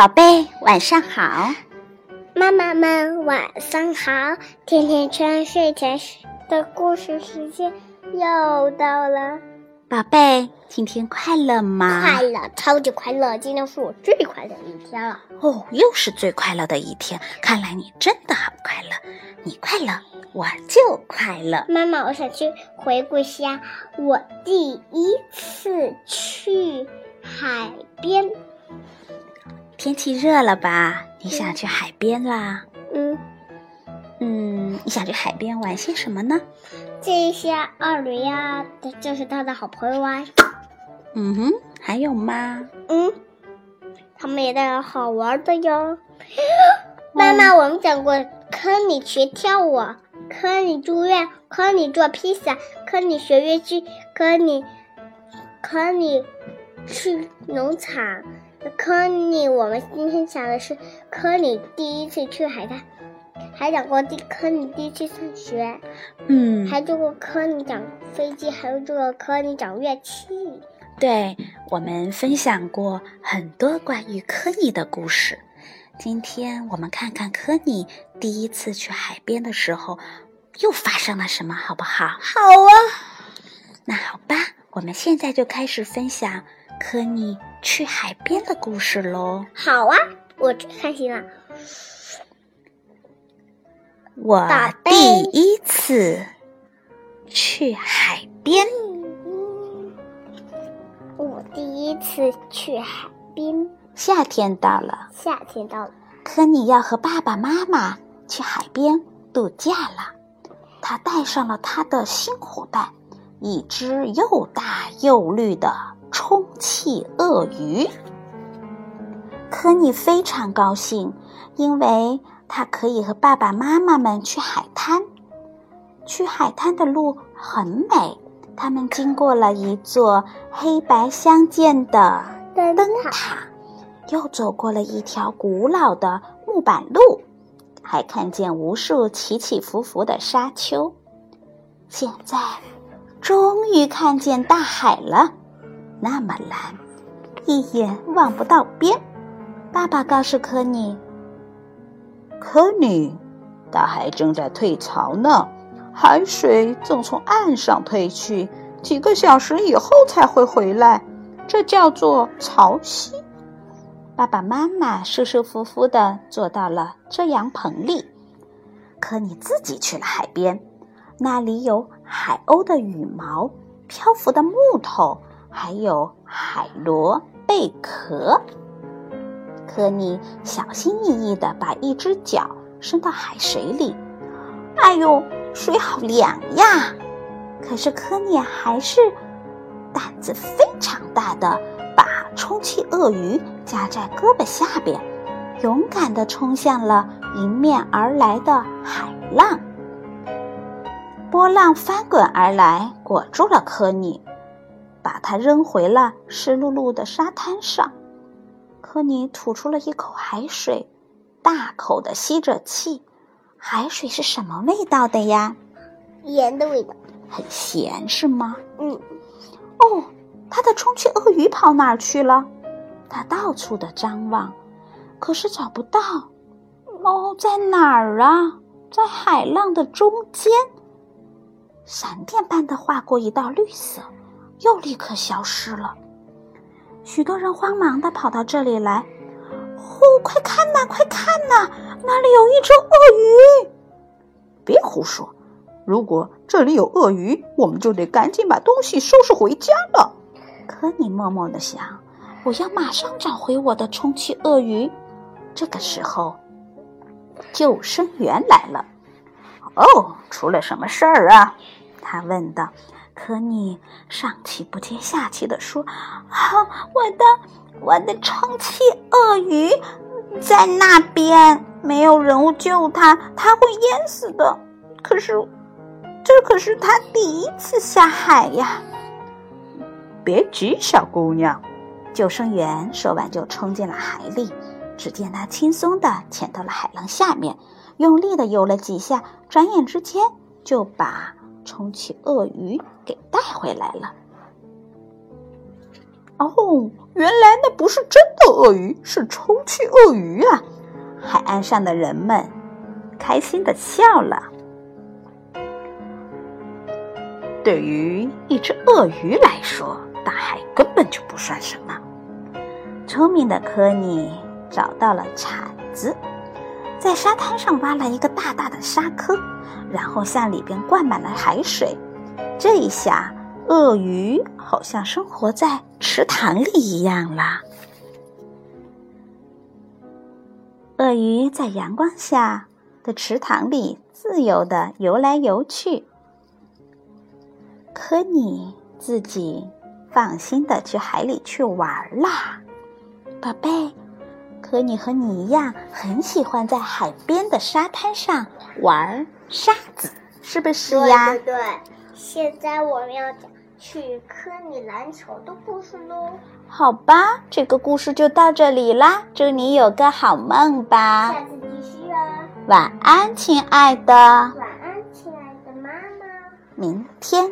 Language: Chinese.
宝贝，晚上好。妈妈们晚上好。甜甜圈睡前的故事时间又到了。宝贝，今天快乐吗？快乐，超级快乐！今天是我最快乐的一天了。哦，又是最快乐的一天。看来你真的好快乐。你快乐，我就快乐。妈妈，我想去回顾一下我第一次去海边。天气热了吧？你想去海边啦？嗯，嗯，你想去海边玩些什么呢？这些二驴呀，这是他的好朋友啊。嗯哼，还有吗？嗯，他们也带了好玩的哟。妈妈，我们讲过，坑你学跳舞，坑你住院，坑你做披萨，坑你学乐器，坑你，坑你去农场。科尼，我们今天讲的是科尼第一次去海滩，还讲过第科尼第一次上学，嗯，还做过科尼讲飞机，还有做过科尼讲乐器。对，我们分享过很多关于科尼的故事。今天我们看看科尼第一次去海边的时候又发生了什么，好不好？好啊，那好吧，我们现在就开始分享科尼。去海边的故事喽！好啊，我最开心了。我第一次去海边。我第一次去海边。夏天到了，夏天到了。可你要和爸爸妈妈去海边度假了。他带上了他的新伙伴，一只又大又绿的。充气鳄鱼，科尼非常高兴，因为他可以和爸爸妈妈们去海滩。去海滩的路很美，他们经过了一座黑白相间的灯塔，又走过了一条古老的木板路，还看见无数起起伏伏的沙丘。现在，终于看见大海了。那么蓝，一眼望不到边。爸爸告诉科尼：“科尼，大海正在退潮呢，海水正从岸上退去，几个小时以后才会回来，这叫做潮汐。”爸爸妈妈舒舒服服的坐到了遮阳棚里。科尼自己去了海边，那里有海鸥的羽毛、漂浮的木头。还有海螺贝壳。科尼小心翼翼地把一只脚伸到海水里，哎呦，水好凉呀！可是科尼还是胆子非常大的，把充气鳄鱼夹在胳膊下边，勇敢地冲向了迎面而来的海浪。波浪翻滚而来，裹住了科尼。把他扔回了湿漉漉的沙滩上，科尼吐出了一口海水，大口的吸着气。海水是什么味道的呀？盐的味道，很咸是吗？嗯。哦，他的充气鳄鱼跑哪儿去了？他到处的张望，可是找不到。哦，在哪儿啊？在海浪的中间，闪电般的划过一道绿色。又立刻消失了。许多人慌忙的跑到这里来，哦，快看呐，快看呐，那里有一只鳄鱼！别胡说，如果这里有鳄鱼，我们就得赶紧把东西收拾回家了。可你默默的想，我要马上找回我的充气鳄鱼。这个时候，救生员来了。哦，出了什么事儿啊？他问道。可你上气不接下气地说：“啊，我的我的充气鳄鱼在那边，没有人物救它，它会淹死的。可是，这可是它第一次下海呀！”别急，小姑娘。救生员说完就冲进了海里。只见他轻松地潜到了海浪下面，用力地游了几下，转眼之间就把。充气鳄鱼给带回来了。哦，原来那不是真的鳄鱼，是充气鳄鱼啊！海岸上的人们开心的笑了。对于一只鳄鱼来说，大海根本就不算什么。聪明的科尼找到了铲子，在沙滩上挖了一个大大的沙坑，然后向里边灌满了海水。这一下，鳄鱼好像生活在池塘里一样啦。鳄鱼在阳光下的池塘里自由的游来游去。可你自己放心的去海里去玩啦，宝贝。科尼和你一样，很喜欢在海边的沙滩上玩沙子，是不是呀？对对对。现在我们要讲去科尼篮球的故事喽。好吧，这个故事就到这里啦。祝你有个好梦吧。下次继续啊。晚安，亲爱的。晚安，亲爱的妈妈。明天。